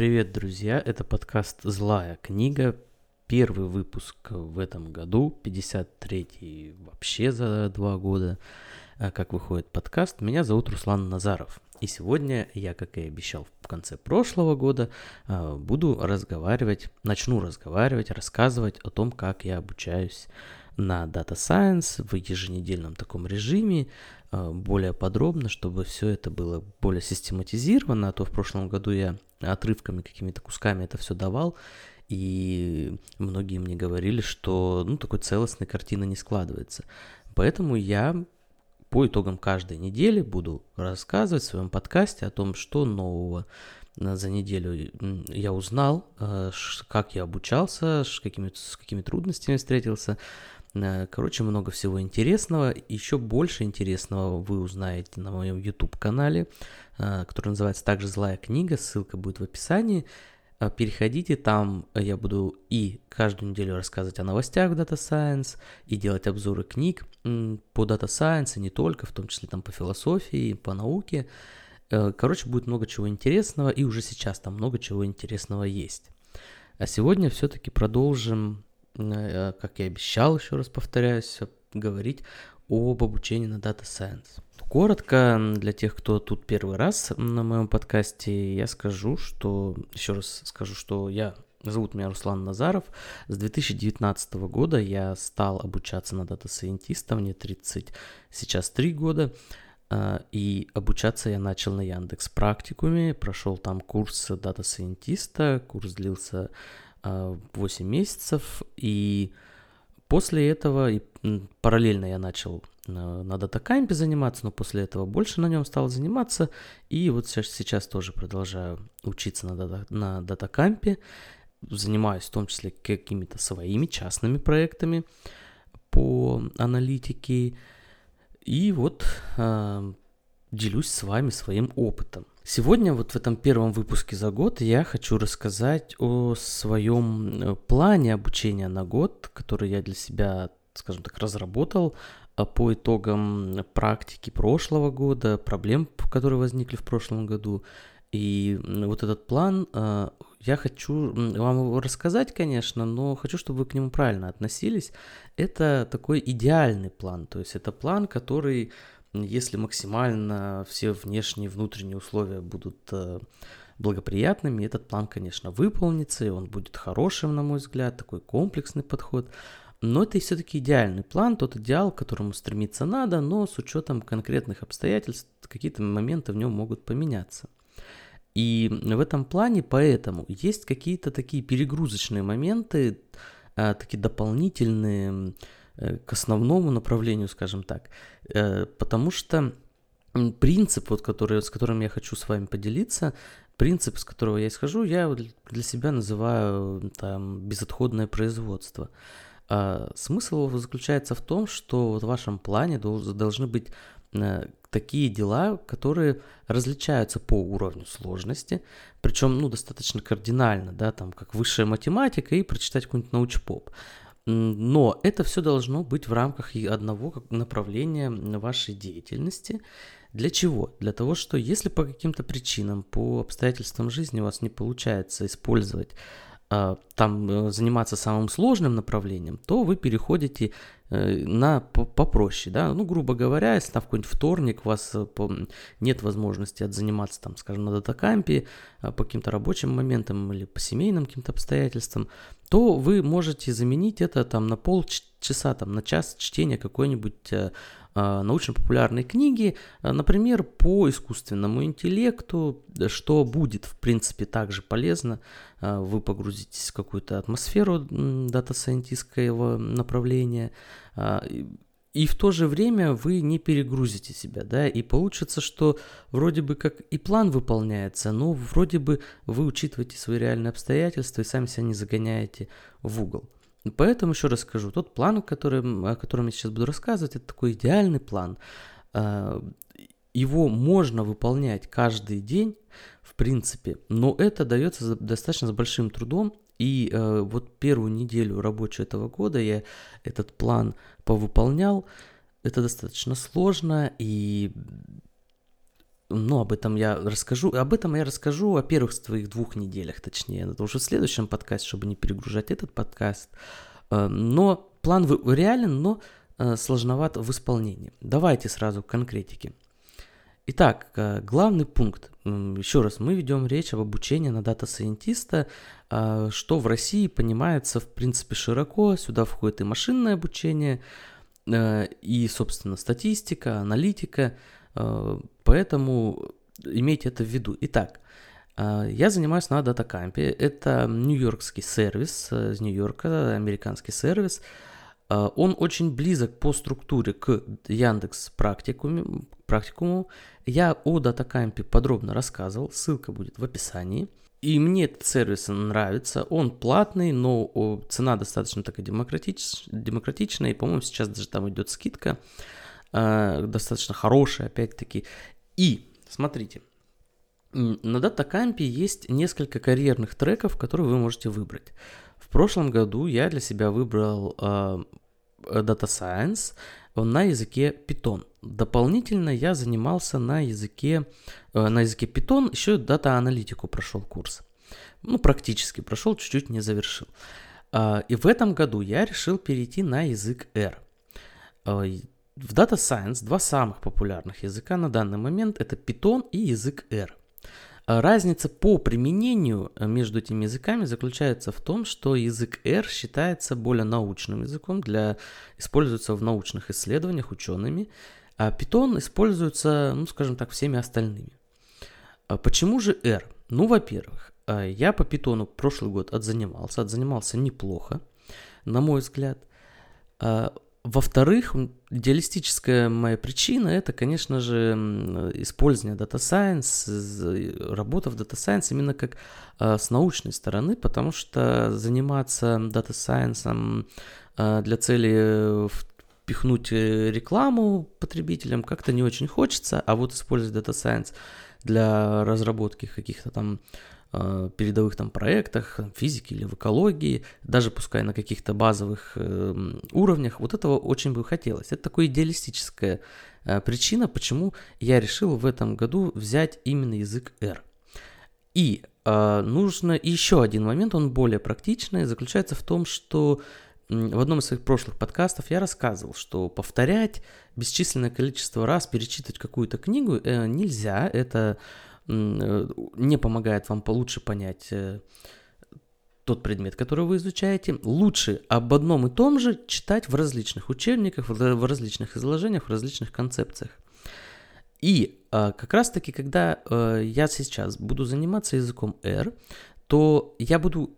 Привет, друзья! Это подкаст «Злая книга». Первый выпуск в этом году, 53-й вообще за два года, а, как выходит подкаст. Меня зовут Руслан Назаров. И сегодня я, как и обещал в конце прошлого года, а, буду разговаривать, начну разговаривать, рассказывать о том, как я обучаюсь на Data Science в еженедельном таком режиме, а, более подробно, чтобы все это было более систематизировано, а то в прошлом году я отрывками, какими-то кусками это все давал, и многие мне говорили, что ну, такой целостной картины не складывается. Поэтому я по итогам каждой недели буду рассказывать в своем подкасте о том, что нового за неделю я узнал, а, как я обучался, с какими, с какими трудностями встретился, Э, короче, много всего интересного. Еще больше интересного вы узнаете на моем YouTube-канале, э, который называется также «Злая книга». Ссылка будет в описании. Э, переходите, там я буду и каждую неделю рассказывать о новостях в Data Science, и делать обзоры книг по Data Science, и не только, в том числе там по философии, по науке. Короче, будет много чего интересного, и уже сейчас там много чего интересного есть. А сегодня все-таки продолжим Э, как я обещал, еще раз повторяюсь, говорить об обучении на Data Science. Коротко, для тех, кто тут первый раз на моем подкасте, я скажу, что, еще раз скажу, что я Зовут меня Руслан Назаров. С 2019 года я стал обучаться на data scientist а, мне 30, сейчас 3 года. Э, и обучаться я начал на Яндекс практикуме, прошел там курс data scientist а, курс длился 8 месяцев, и после этого и параллельно я начал на DataCamp е заниматься, но после этого больше на нем стал заниматься, и вот сейчас, сейчас тоже продолжаю учиться на, дата, на датакампе, занимаюсь в том числе какими-то своими частными проектами по аналитике, и вот э, делюсь с вами своим опытом. Сегодня вот в этом первом выпуске за год я хочу рассказать о своем э, плане обучения на год, который я для себя, скажем так, разработал а по итогам практики прошлого года, проблем, которые возникли в прошлом году. И вот этот план э, я хочу вам его рассказать, конечно, но хочу, чтобы вы к нему правильно относились. Это такой идеальный план, то есть это план, который если максимально все внешние и внутренние условия будут э, благоприятными, этот план, конечно, выполнится, и он будет хорошим, на мой взгляд, такой комплексный подход. Но это все-таки идеальный план, тот идеал, к которому стремиться надо, но с учетом конкретных обстоятельств какие-то моменты в нем могут поменяться. И в этом плане поэтому есть какие-то такие перегрузочные моменты, э, такие дополнительные, к основному направлению, скажем так, э, потому что принцип, вот, который, с которым я хочу с вами поделиться, принцип, с которого я исхожу, я для себя называю там, безотходное производство. А смысл его заключается в том, что вот в вашем плане должны быть э, такие дела, которые различаются по уровню сложности, причем ну, достаточно кардинально, да, там как высшая математика и прочитать какой-нибудь научпоп. Но это все должно быть в рамках одного направления вашей деятельности. Для чего? Для того, что если по каким-то причинам, по обстоятельствам жизни у вас не получается использовать а, там э, заниматься самым сложным направлением, то вы переходите э, на попроще, да, ну, грубо говоря, если там в какой-нибудь вторник у вас э, нет возможности заниматься, там, скажем, на датакампе по каким-то рабочим моментам или по семейным каким-то обстоятельствам, то вы можете заменить это там на полчаса, там, на час чтения какой-нибудь а, научно-популярной книги, а, например, по искусственному интеллекту, что будет, в принципе, также полезно. Вы погрузитесь в какую-то атмосферу дата-сайентистского направления, и в то же время вы не перегрузите себя, да, и получится, что вроде бы как и план выполняется, но вроде бы вы учитываете свои реальные обстоятельства и сами себя не загоняете в угол. Поэтому еще раз скажу, тот план, который, о котором я сейчас буду рассказывать, это такой идеальный план. А, его можно выполнять каждый день, в принципе, но это дается достаточно с большим трудом. И э, вот первую неделю рабочего этого года я этот план повыполнял. Это достаточно сложно, и ну, об этом я расскажу. Об этом я расскажу о первых своих двух неделях, точнее. Это уже в следующем подкасте, чтобы не перегружать этот подкаст. Э, но план реален, но э, сложноват в исполнении. Давайте сразу к конкретике. Итак, э, главный пункт. Еще раз, мы ведем речь об обучении на data scientist а, что в России понимается, в принципе, широко. Сюда входит и машинное обучение, и, собственно, статистика, аналитика – Э, поэтому имейте это в виду. Итак, э, я занимаюсь на DataCamp. Это нью-йоркский сервис э, из Нью-Йорка, американский сервис. Он очень близок по структуре к Яндекс практикуму. практикуму. Я о DataCamp подробно рассказывал, ссылка будет в описании. И мне этот сервис нравится. Он платный, но цена достаточно такая демократич... демократичная. И, по-моему, сейчас даже там идет скидка. Э, достаточно хорошие, опять-таки. И, смотрите, на DataCamp есть несколько карьерных треков, которые вы можете выбрать. В прошлом году я для себя выбрал э, Data Science на языке Python. Дополнительно я занимался на языке, э, на языке Python, еще дата-аналитику прошел курс. Ну, практически прошел, чуть-чуть не завершил. Э, и в этом году я решил перейти на язык R. Э, в Data Science два самых популярных языка на данный момент это Python и язык R. А разница по применению э, между этими языками заключается в том, что язык R считается более научным языком, для, используется в научных исследованиях учеными, а Python используется, ну, скажем так, всеми остальными. А почему же R? Ну, во-первых, э, я по Python прошлый год отзанимался, отзанимался неплохо, на мой взгляд. А во-вторых, идеалистическая моя причина это, конечно же, использование Data Science, работа в Data Science именно как э, с научной стороны, потому что заниматься Data Science э, для цели впихнуть э, рекламу потребителям как-то не очень хочется, а вот использовать Data Science для разработки каких-то там Э, передовых там проектах, в физике или в экологии, даже пускай на каких-то базовых э, уровнях, вот этого очень бы хотелось. Это такая идеалистическая э, причина, почему я решил в этом году взять именно язык R. И э, нужно еще один момент, он более практичный, заключается в том, что в одном из своих прошлых подкастов я рассказывал, что повторять бесчисленное количество раз, перечитывать какую-то книгу э, нельзя, это Э, не помогает вам получше понять э, тот предмет, который вы изучаете, лучше об одном и том же читать в различных учебниках, в различных изложениях, в различных концепциях. И а, как раз-таки, когда а, я сейчас буду заниматься языком R, то я буду,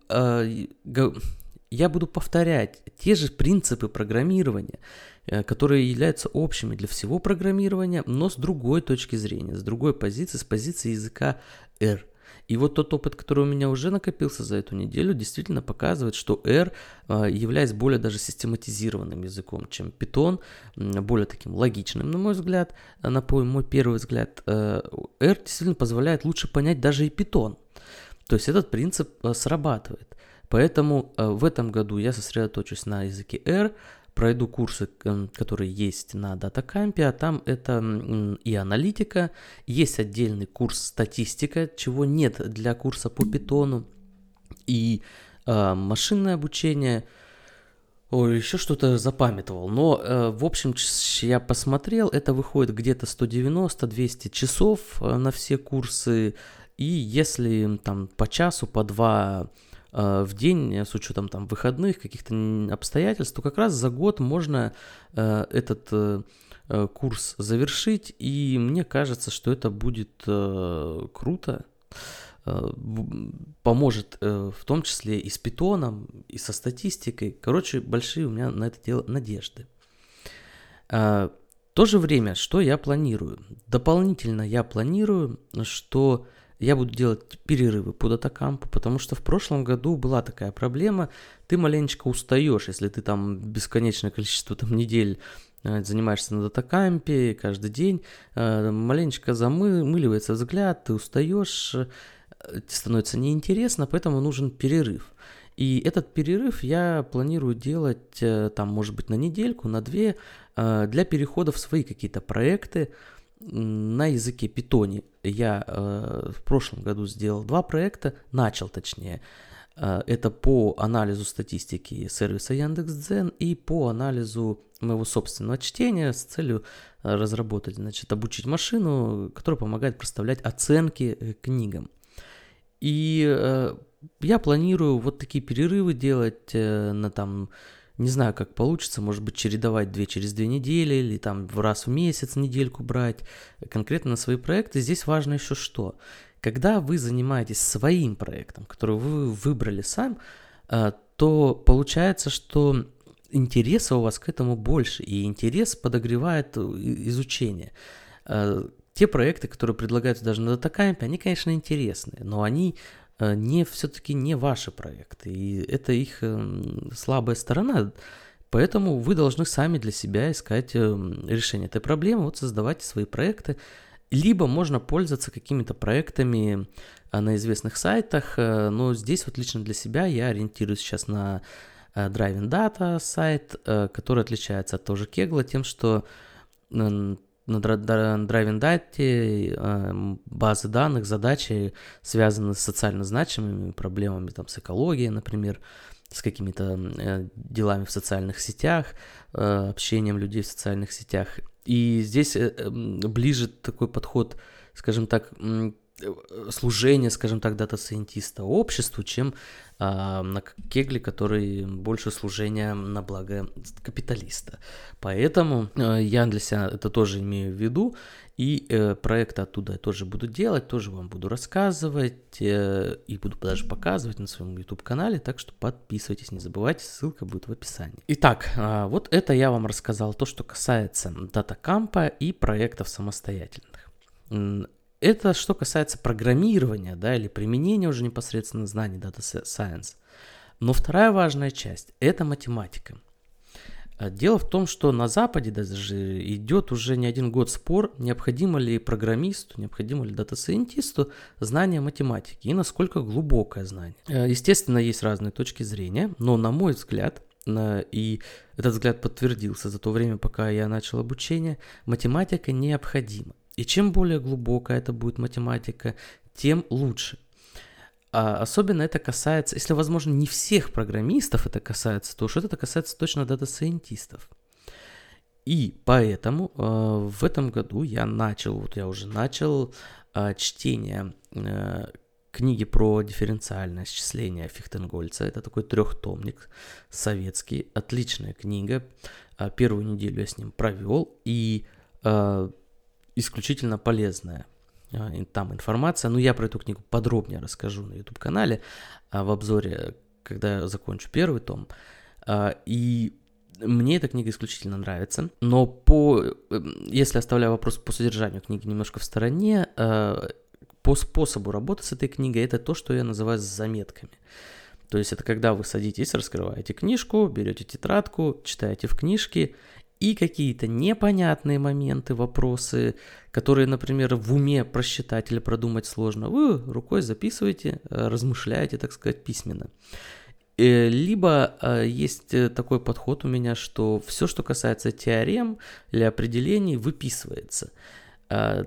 я буду повторять те же принципы программирования, Э, которые являются общими для всего программирования, но с другой точки зрения, с другой позиции, с позиции языка R. И вот тот опыт, который у меня уже накопился за эту неделю, действительно показывает, что R, э, являясь более даже систематизированным языком, чем Python, более таким логичным, на мой взгляд, э, на мой первый взгляд, R действительно позволяет лучше понять даже и Python. То есть этот принцип срабатывает. Поэтому в этом году я сосредоточусь на языке R, пройду курсы, которые есть на DataCamp, а там это и аналитика, есть отдельный курс статистика, чего нет для курса по питону, и э, машинное обучение, Ой, еще что-то запамятовал. Но, э, в общем, я посмотрел, это выходит где-то 190-200 часов э, на все курсы. И если там по часу, по два Э, в день с учетом там выходных, каких-то обстоятельств, то как раз за год можно э, этот э, курс завершить, и мне кажется, что это будет круто, поможет в том числе и с питоном, и со статистикой. Короче, большие у меня на это дело надежды. В то же время, что я планирую? Дополнительно я планирую, что я буду делать перерывы по датакампу, потому что в прошлом году была такая проблема, ты маленечко устаешь, если ты там бесконечное количество там недель э, занимаешься на датакампе каждый день, э, маленечко замыливается взгляд, ты устаешь, э, становится неинтересно, поэтому нужен перерыв. И этот перерыв я планирую делать там, может быть, на недельку, на две, для перехода в свои какие-то проекты, на языке питоне я э, в прошлом году сделал два проекта, начал точнее. Э, это по анализу статистики сервиса Яндекс.Дзен и по анализу моего собственного чтения с целью э, разработать, значит, обучить машину, которая помогает проставлять оценки э, книгам. И я планирую вот такие перерывы делать на там не знаю, как получится, может быть, чередовать две через две недели или там раз в месяц недельку брать конкретно на свои проекты. Здесь важно еще что. Когда вы занимаетесь своим проектом, который вы выбрали сам, э, то получается, что интереса у вас к этому больше, и интерес подогревает изучение. Э, те проекты, которые предлагаются даже на датакампе, они, конечно, интересные, но они Э, не все-таки не ваши проекты, и это их эм, слабая сторона, поэтому вы должны сами для себя искать эм, решение этой проблемы, вот создавайте свои проекты, либо можно пользоваться какими-то проектами э, на известных сайтах, э, но здесь вот лично для себя я ориентируюсь сейчас на Driving Data сайт, который отличается от того же Kegel тем, что на Data эм, базы данных, задачи связаны с социально значимыми проблемами, там, с экологией, например, с какими-то э, делами в социальных сетях, э, общением людей в социальных сетях. И здесь э, ближе такой подход, скажем так, служение, скажем так, data scientist а обществу, чем а, на Kaggle, который больше служения на благо капиталиста. Поэтому а, я для себя это тоже имею в виду, и э, проекты оттуда я тоже буду делать, тоже вам буду рассказывать, э, и буду даже показывать на своем YouTube-канале, так что подписывайтесь, не забывайте, ссылка будет в описании. Итак, а, вот это я вам рассказал то, что касается дата-кампа и проектов самостоятельных. Это что касается программирования, да, или применения уже непосредственно знаний Data Science. Но вторая важная часть – это математика. А, дело в том, что на Западе даже идет уже не один год спор, необходимо ли программисту, необходимо ли дата-сайентисту знание математики и насколько глубокое знание. А, естественно, есть разные точки зрения, но на мой взгляд, и этот взгляд подтвердился за то время, пока я начал обучение, математика необходима. И чем более глубокая это будет математика, тем лучше. А особенно это касается, если возможно не всех программистов это касается, то уж это касается точно дата-сайентистов. И поэтому э, в этом году я начал, вот я уже начал э, чтение э, книги про дифференциальное исчисление Фихтенгольца. Это такой трехтомник советский, отличная книга. Первую неделю я с ним провел, и э, исключительно полезная а, там информация. Но я про эту книгу подробнее расскажу на YouTube-канале а, в обзоре, когда я закончу первый том. А, и мне эта книга исключительно нравится, но по, эм, если оставляю вопрос по содержанию книги немножко в стороне, по способу работы с этой книгой это то, что я называю заметками. То есть это когда вы садитесь, раскрываете книжку, берете тетрадку, читаете в книжке и какие-то непонятные моменты, вопросы, которые, например, в уме просчитать или продумать сложно, вы рукой записываете, э, размышляете, так сказать, письменно. Э, либо э, есть такой подход у меня, что все, что касается теорем или определений, выписывается –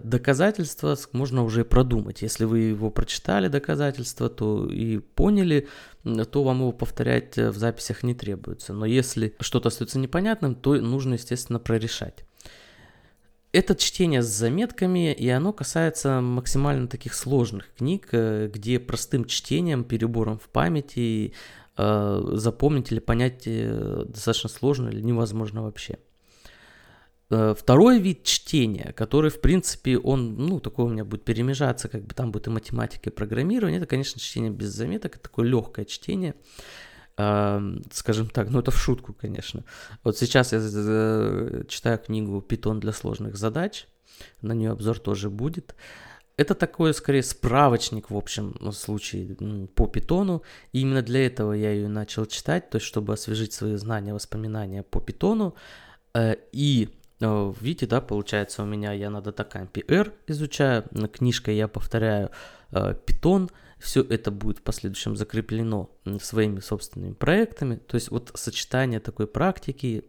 доказательства можно уже продумать. Если вы его прочитали, доказательства, то и поняли, то вам его повторять э, в записях не требуется. Но если что-то остается непонятным, то нужно, естественно, прорешать. Это чтение с заметками, и оно касается максимально таких сложных книг, э, где простым чтением, перебором в памяти э, запомнить или понять достаточно сложно или невозможно вообще. Э, второй вид чтения, который, в принципе, он, ну, такой у меня будет перемежаться, как бы там будет и математика, и программирование, это, конечно, чтение без заметок, это такое легкое чтение, скажем так, ну, это в шутку, конечно. Вот сейчас я э, читаю книгу «Питон для сложных задач», на нее обзор тоже будет. Это такой, скорее, справочник, в общем случае, по питону. И именно для этого я ее начал читать, то есть, чтобы освежить свои знания, воспоминания по питону. Э, и видите, да, получается у меня я на датакампе R изучаю, книжкой я повторяю Python, э, все это будет в последующем закреплено своими собственными проектами. То есть вот сочетание такой практики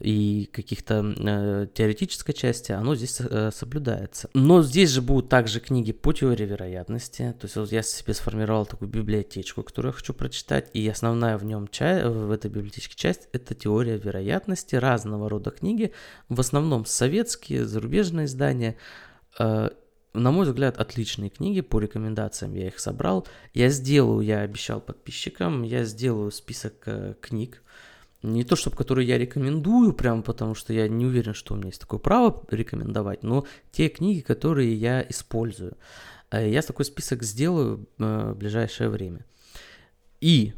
и каких-то э, теоретической части, оно здесь э, соблюдается. Но здесь же будут также книги по теории вероятности. То есть вот я себе сформировал такую библиотечку, которую я хочу прочитать, и основная в нем часть, в этой библиотечке часть это теория вероятности, разного рода книги, в основном советские, зарубежные издания. Э, на мой взгляд, отличные книги по рекомендациям, я их собрал. Я сделаю, я обещал подписчикам, я сделаю список э, книг, не то, чтобы которые я рекомендую, прям потому что я не уверен, что у меня есть такое право рекомендовать, но те книги, которые я использую. Э, я такой список сделаю э, в ближайшее время. И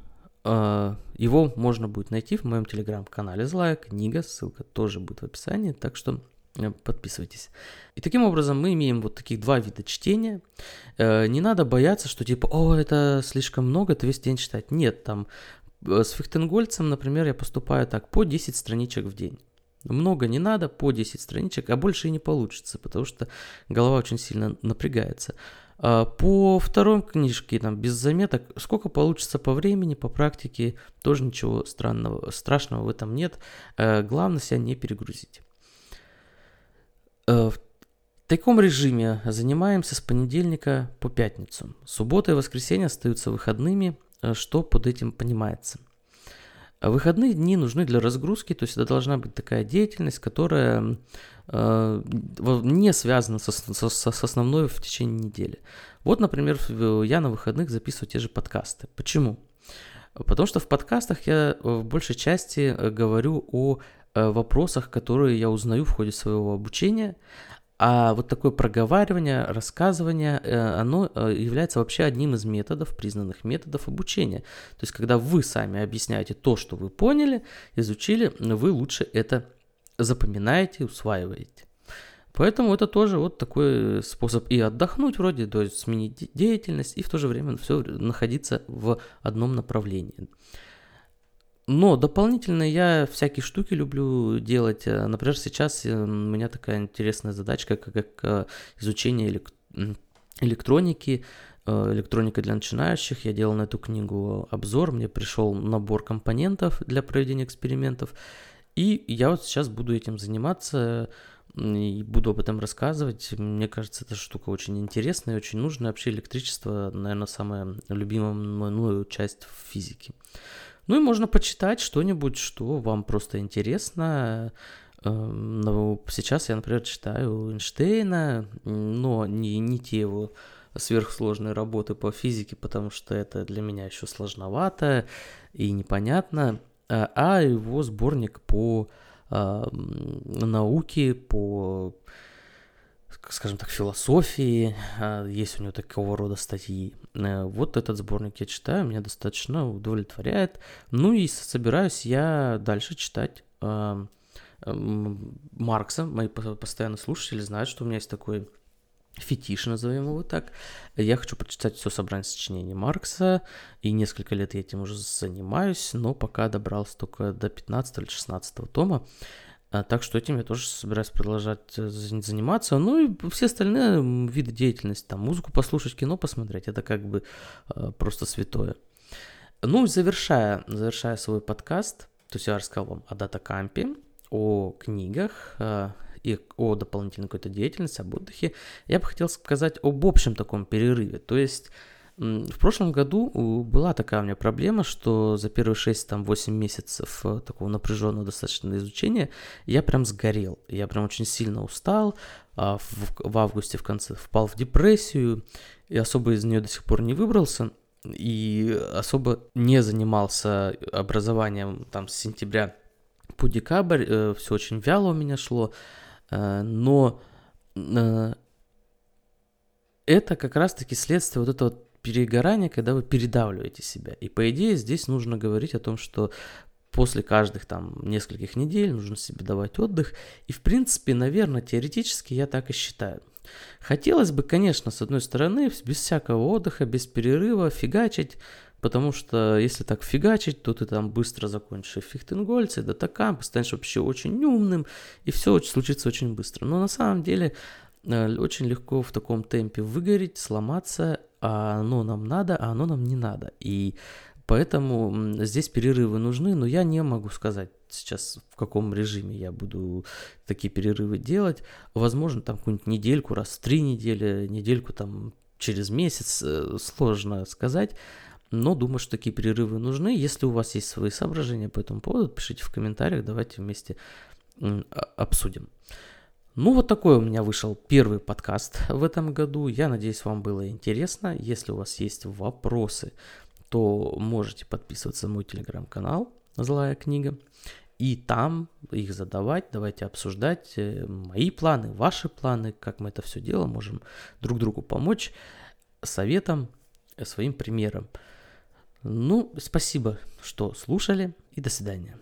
э, его можно будет найти в моем телеграм-канале Злая книга, ссылка тоже будет в описании, так что подписывайтесь. И таким образом мы имеем вот таких два вида чтения. Не надо бояться, что типа, о, это слишком много, это весь день читать. Нет, там с фихтенгольцем, например, я поступаю так, по 10 страничек в день. Много не надо, по 10 страничек, а больше и не получится, потому что голова очень сильно напрягается. А по второй книжке, там, без заметок, сколько получится по времени, по практике, тоже ничего странного, страшного в этом нет. Э, главное себя не перегрузить. Э, в таком режиме занимаемся с понедельника по пятницу. Суббота и воскресенье остаются выходными – Э, что под этим понимается. Выходные дни нужны для разгрузки, то есть это должна быть такая деятельность, которая э, не связана со, со, с основной в течение недели. Вот, например, я на выходных записываю те же подкасты. Почему? Потому что в подкастах я в большей части э, говорю о э, вопросах, которые я узнаю в ходе своего обучения, а вот такое проговаривание, рассказывание, э, оно э, является вообще одним из методов, признанных методов обучения. То есть, когда вы сами объясняете то, что вы поняли, изучили, вы лучше это запоминаете, усваиваете. Поэтому это тоже вот такой способ и отдохнуть вроде, то есть сменить деятельность, и в то же время все находиться в одном направлении. Но дополнительно я всякие штуки люблю делать. Э, например, сейчас э, у меня такая интересная задачка, как, э, изучение элек... электроники, электроника для начинающих. Я делал на эту книгу обзор, мне пришел набор компонентов для проведения экспериментов. И я вот сейчас буду этим заниматься и буду об этом рассказывать. Мне кажется, эта штука очень интересная и очень нужная. Вообще электричество, наверное, самая любимая мною часть в физике. Ну и можно почитать что-нибудь, что вам просто интересно. Эм, ну, сейчас я, например, читаю Эйнштейна, но не, не те его сверхсложные работы по физике, потому что это для меня еще сложновато и непонятно, а, а его сборник по э, науке, по скажем так, философии, а, есть у него такого рода статьи. Э, вот этот сборник я читаю, меня достаточно удовлетворяет. Ну и собираюсь я дальше читать а, Маркса. Мои постоянные слушатели знают, что у меня есть такой фетиш, назовем его так. Я хочу прочитать все собрание сочинений Маркса, и несколько лет я этим уже занимаюсь, но пока добрался только до 15 или 16 тома. А, так что этим я тоже собираюсь продолжать э, заниматься. Ну и все остальные виды деятельности, там музыку послушать, кино посмотреть, это как бы э, просто святое. Ну и завершая, завершая свой подкаст, то есть я рассказал вам о датакампе, о книгах э, и о дополнительной какой-то деятельности, об отдыхе, я бы хотел сказать об общем таком перерыве. То есть в прошлом году была такая у меня проблема, что за первые 6-8 месяцев э, такого напряженного достаточно изучения я прям сгорел. Я прям очень сильно устал, а в, в августе в конце впал в депрессию и особо из нее до сих пор не выбрался и особо не занимался образованием там с сентября по декабрь, э, все очень вяло у меня шло, э, но это как раз-таки следствие вот этого перегорание, когда вы передавливаете себя. И по идее здесь нужно говорить о том, что после каждых там нескольких недель нужно себе давать отдых. И в принципе, наверное, теоретически я так и считаю. Хотелось бы, конечно, с одной стороны, без всякого отдыха, без перерыва фигачить, потому что если так фигачить, то ты там быстро закончишь фихтенгольцы, датакамп, станешь вообще очень умным, и все случится очень быстро. Но на самом деле э, очень легко в таком темпе выгореть, сломаться, а оно нам надо, а оно нам не надо. И Поэтому здесь перерывы нужны, но я не могу сказать сейчас, в каком режиме я буду такие перерывы делать. Возможно, там какую-нибудь недельку, раз в три недели, недельку там через месяц, э, сложно сказать. Но думаю, что такие перерывы нужны. Если у вас есть свои соображения по этому поводу, пишите в комментариях, давайте вместе обсудим. Ну, вот такой у меня вышел первый подкаст в этом году. Я надеюсь, вам было интересно. Если у вас есть вопросы, то можете подписываться на мой телеграм-канал «Злая книга». И там их задавать, давайте обсуждать э, мои планы, ваши планы, как мы это все делаем, можем друг другу помочь советом, своим примером. Ну, спасибо, что слушали, и до свидания.